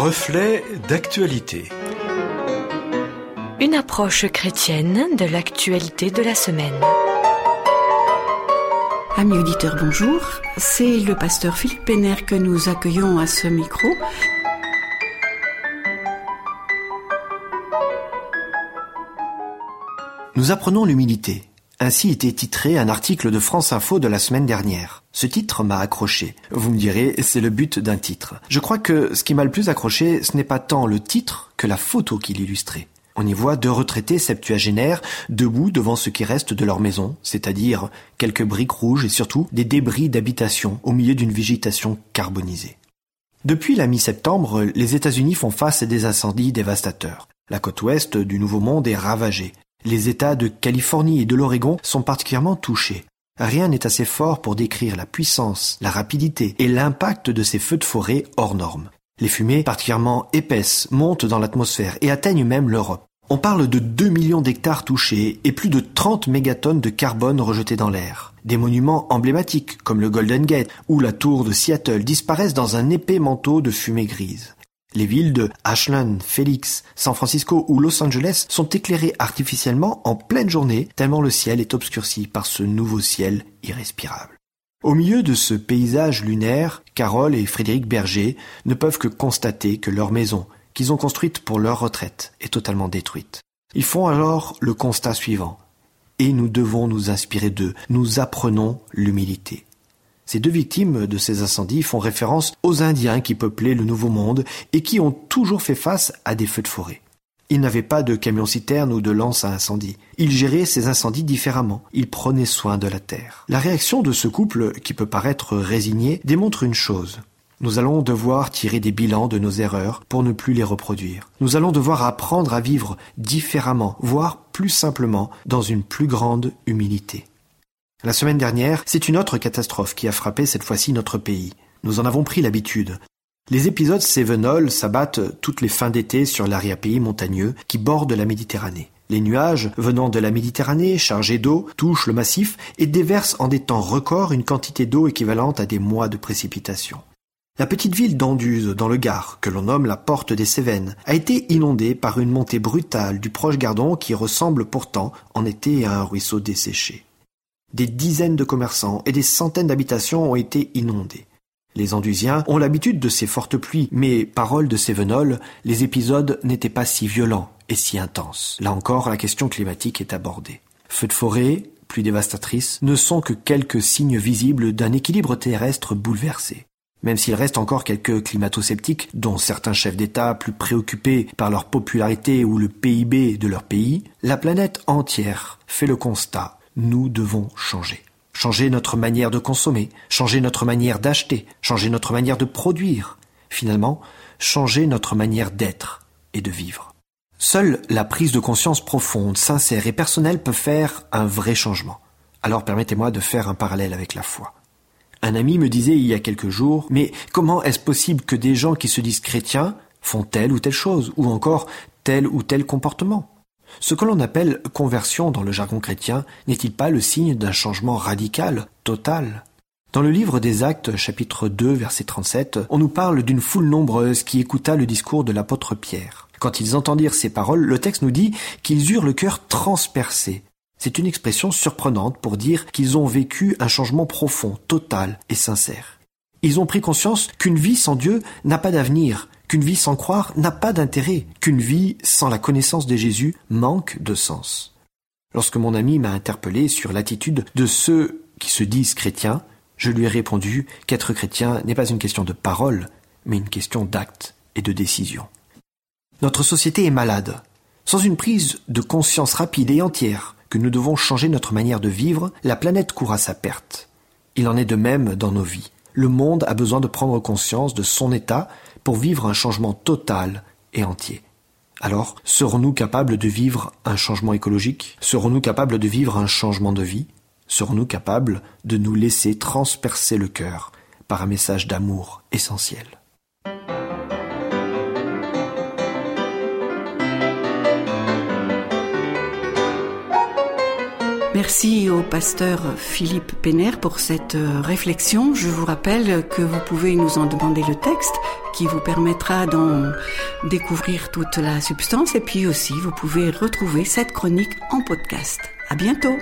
Reflet d'actualité. Une approche chrétienne de l'actualité de la semaine. Amis auditeurs, bonjour. C'est le pasteur Philippe Penner que nous accueillons à ce micro. Nous apprenons l'humilité. Ainsi était titré un article de France Info de la semaine dernière. Ce titre m'a accroché. Vous me direz, c'est le but d'un titre. Je crois que ce qui m'a le plus accroché, ce n'est pas tant le titre que la photo qui l'illustrait. On y voit deux retraités septuagénaires debout devant ce qui reste de leur maison, c'est-à-dire quelques briques rouges et surtout des débris d'habitation au milieu d'une végétation carbonisée. Depuis la mi-septembre, les États-Unis font face à des incendies dévastateurs. La côte ouest du Nouveau Monde est ravagée. Les États de Californie et de l'Oregon sont particulièrement touchés. Rien n'est assez fort pour décrire la puissance, la rapidité et l'impact de ces feux de forêt hors normes. Les fumées, particulièrement épaisses, montent dans l'atmosphère et atteignent même l'Europe. On parle de 2 millions d'hectares touchés et plus de 30 mégatonnes de carbone rejetées dans l'air. Des monuments emblématiques, comme le Golden Gate ou la tour de Seattle, disparaissent dans un épais manteau de fumée grise. Les villes de Ashland, Phoenix, San Francisco ou Los Angeles sont éclairées artificiellement en pleine journée tellement le ciel est obscurci par ce nouveau ciel irrespirable. Au milieu de ce paysage lunaire, Carole et Frédéric Berger ne peuvent que constater que leur maison, qu'ils ont construite pour leur retraite, est totalement détruite. Ils font alors le constat suivant. Et nous devons nous inspirer d'eux. Nous apprenons l'humilité. Ces deux victimes de ces incendies font référence aux Indiens qui peuplaient le Nouveau Monde et qui ont toujours fait face à des feux de forêt. Ils n'avaient pas de camion-citerne ou de lance à incendie. Ils géraient ces incendies différemment. Ils prenaient soin de la terre. La réaction de ce couple, qui peut paraître résigné, démontre une chose. Nous allons devoir tirer des bilans de nos erreurs pour ne plus les reproduire. Nous allons devoir apprendre à vivre différemment, voire plus simplement, dans une plus grande humilité. La semaine dernière, c'est une autre catastrophe qui a frappé cette fois-ci notre pays. Nous en avons pris l'habitude. Les épisodes Sévenol s'abattent toutes les fins d'été sur l'arrière-pays montagneux qui borde la Méditerranée. Les nuages venant de la Méditerranée, chargés d'eau, touchent le massif et déversent en des temps records une quantité d'eau équivalente à des mois de précipitations. La petite ville d'Anduze, dans le Gard, que l'on nomme la Porte des Cévennes, a été inondée par une montée brutale du proche Gardon qui ressemble pourtant en été à un ruisseau desséché. Des dizaines de commerçants et des centaines d'habitations ont été inondées. Les Andusiens ont l'habitude de ces fortes pluies, mais, parole de Sévenol, les épisodes n'étaient pas si violents et si intenses. Là encore, la question climatique est abordée. Feux de forêt, pluies dévastatrices, ne sont que quelques signes visibles d'un équilibre terrestre bouleversé. Même s'il reste encore quelques climato-sceptiques, dont certains chefs d'État plus préoccupés par leur popularité ou le PIB de leur pays, la planète entière fait le constat nous devons changer. Changer notre manière de consommer, changer notre manière d'acheter, changer notre manière de produire, finalement, changer notre manière d'être et de vivre. Seule la prise de conscience profonde, sincère et personnelle peut faire un vrai changement. Alors permettez-moi de faire un parallèle avec la foi. Un ami me disait il y a quelques jours, mais comment est-ce possible que des gens qui se disent chrétiens font telle ou telle chose, ou encore tel ou tel comportement? Ce que l'on appelle conversion dans le jargon chrétien n'est-il pas le signe d'un changement radical, total? Dans le livre des Actes, chapitre 2, verset 37, on nous parle d'une foule nombreuse qui écouta le discours de l'apôtre Pierre. Quand ils entendirent ces paroles, le texte nous dit qu'ils eurent le cœur transpercé. C'est une expression surprenante pour dire qu'ils ont vécu un changement profond, total et sincère. Ils ont pris conscience qu'une vie sans Dieu n'a pas d'avenir, qu'une vie sans croire n'a pas d'intérêt, qu'une vie sans la connaissance de Jésus manque de sens. Lorsque mon ami m'a interpellé sur l'attitude de ceux qui se disent chrétiens, je lui ai répondu qu'être chrétien n'est pas une question de parole, mais une question d'acte et de décision. Notre société est malade. Sans une prise de conscience rapide et entière que nous devons changer notre manière de vivre, la planète court à sa perte. Il en est de même dans nos vies. Le monde a besoin de prendre conscience de son état pour vivre un changement total et entier. Alors, serons-nous capables de vivre un changement écologique? Serons-nous capables de vivre un changement de vie? Serons-nous capables de nous laisser transpercer le cœur par un message d'amour essentiel? Merci au pasteur Philippe Penner pour cette euh, réflexion. Je vous rappelle que vous pouvez nous en demander le texte qui vous permettra d'en découvrir toute la substance et puis aussi vous pouvez retrouver cette chronique en podcast. À bientôt!